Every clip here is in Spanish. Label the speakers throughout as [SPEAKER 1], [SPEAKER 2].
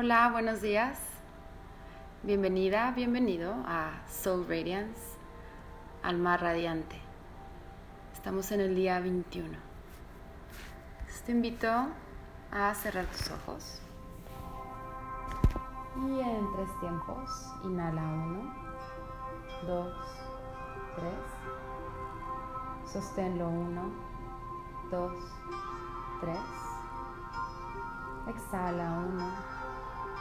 [SPEAKER 1] Hola, buenos días. Bienvenida, bienvenido a Soul Radiance, Alma Radiante. Estamos en el día 21. Te invito a cerrar tus ojos. Y en tres tiempos, inhala uno, dos, tres. Sosténlo uno, dos, tres. Exhala uno,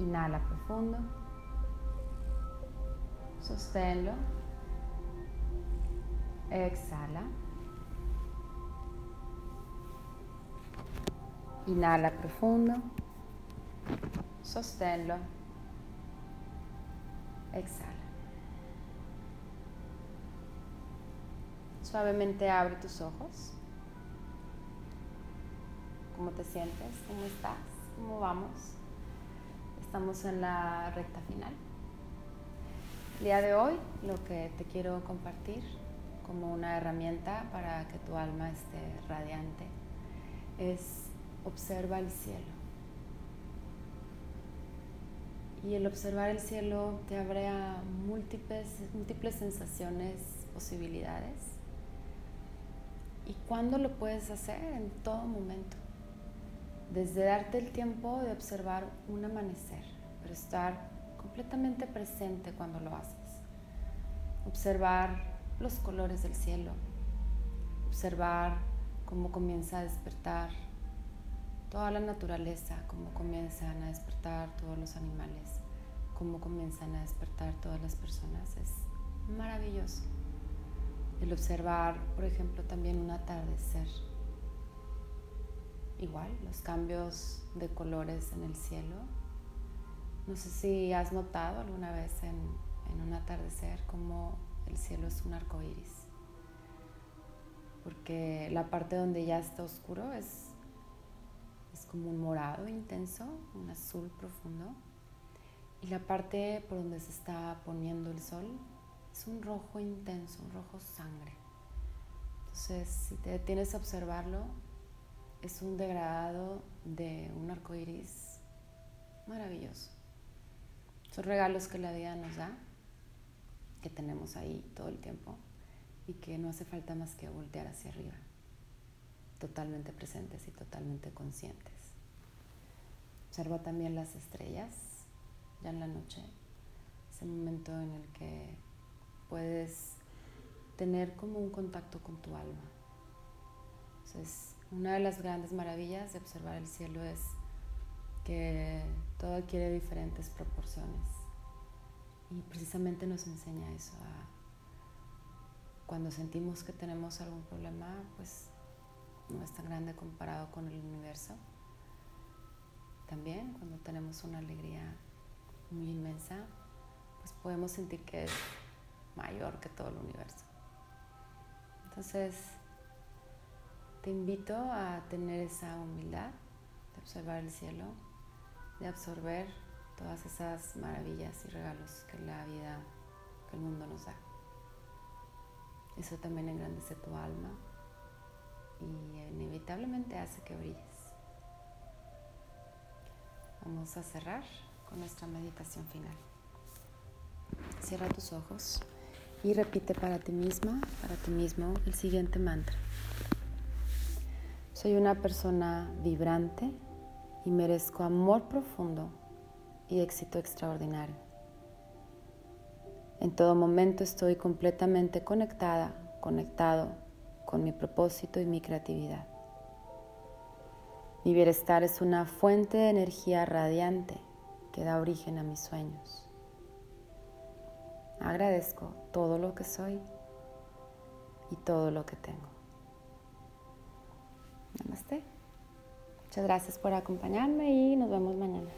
[SPEAKER 1] Inhala profundo. Sosténlo. Exhala. Inhala profundo. Sosténlo. Exhala. Suavemente abre tus ojos. ¿Cómo te sientes? ¿Cómo estás? ¿Cómo vamos? Estamos en la recta final. El día de hoy lo que te quiero compartir como una herramienta para que tu alma esté radiante es observa el cielo. Y el observar el cielo te abre a múltiples, múltiples sensaciones, posibilidades. ¿Y cuándo lo puedes hacer? En todo momento. Desde darte el tiempo de observar un amanecer, pero estar completamente presente cuando lo haces. Observar los colores del cielo. Observar cómo comienza a despertar toda la naturaleza, cómo comienzan a despertar todos los animales, cómo comienzan a despertar todas las personas. Es maravilloso. El observar, por ejemplo, también un atardecer. Igual, los cambios de colores en el cielo. No sé si has notado alguna vez en, en un atardecer cómo el cielo es un arco iris. Porque la parte donde ya está oscuro es es como un morado intenso, un azul profundo. Y la parte por donde se está poniendo el sol es un rojo intenso, un rojo sangre. Entonces, si te detienes a observarlo, es un degradado de un arco iris maravilloso. Son regalos que la vida nos da, que tenemos ahí todo el tiempo y que no hace falta más que voltear hacia arriba totalmente presentes y totalmente conscientes. Observa también las estrellas ya en la noche, ese momento en el que puedes tener como un contacto con tu alma. Entonces, una de las grandes maravillas de observar el cielo es que todo adquiere diferentes proporciones y precisamente nos enseña eso cuando sentimos que tenemos algún problema, pues no es tan grande comparado con el universo. También cuando tenemos una alegría muy inmensa, pues podemos sentir que es mayor que todo el universo. Entonces, te invito a tener esa humildad de observar el cielo, de absorber todas esas maravillas y regalos que la vida, que el mundo nos da. Eso también engrandece tu alma y inevitablemente hace que brilles. Vamos a cerrar con nuestra meditación final. Cierra tus ojos y repite para ti misma, para ti mismo, el siguiente mantra. Soy una persona vibrante, y merezco amor profundo y éxito extraordinario. En todo momento estoy completamente conectada, conectado con mi propósito y mi creatividad. Mi bienestar es una fuente de energía radiante que da origen a mis sueños. Agradezco todo lo que soy y todo lo que tengo. Namaste. Muchas gracias por acompañarme y nos vemos mañana.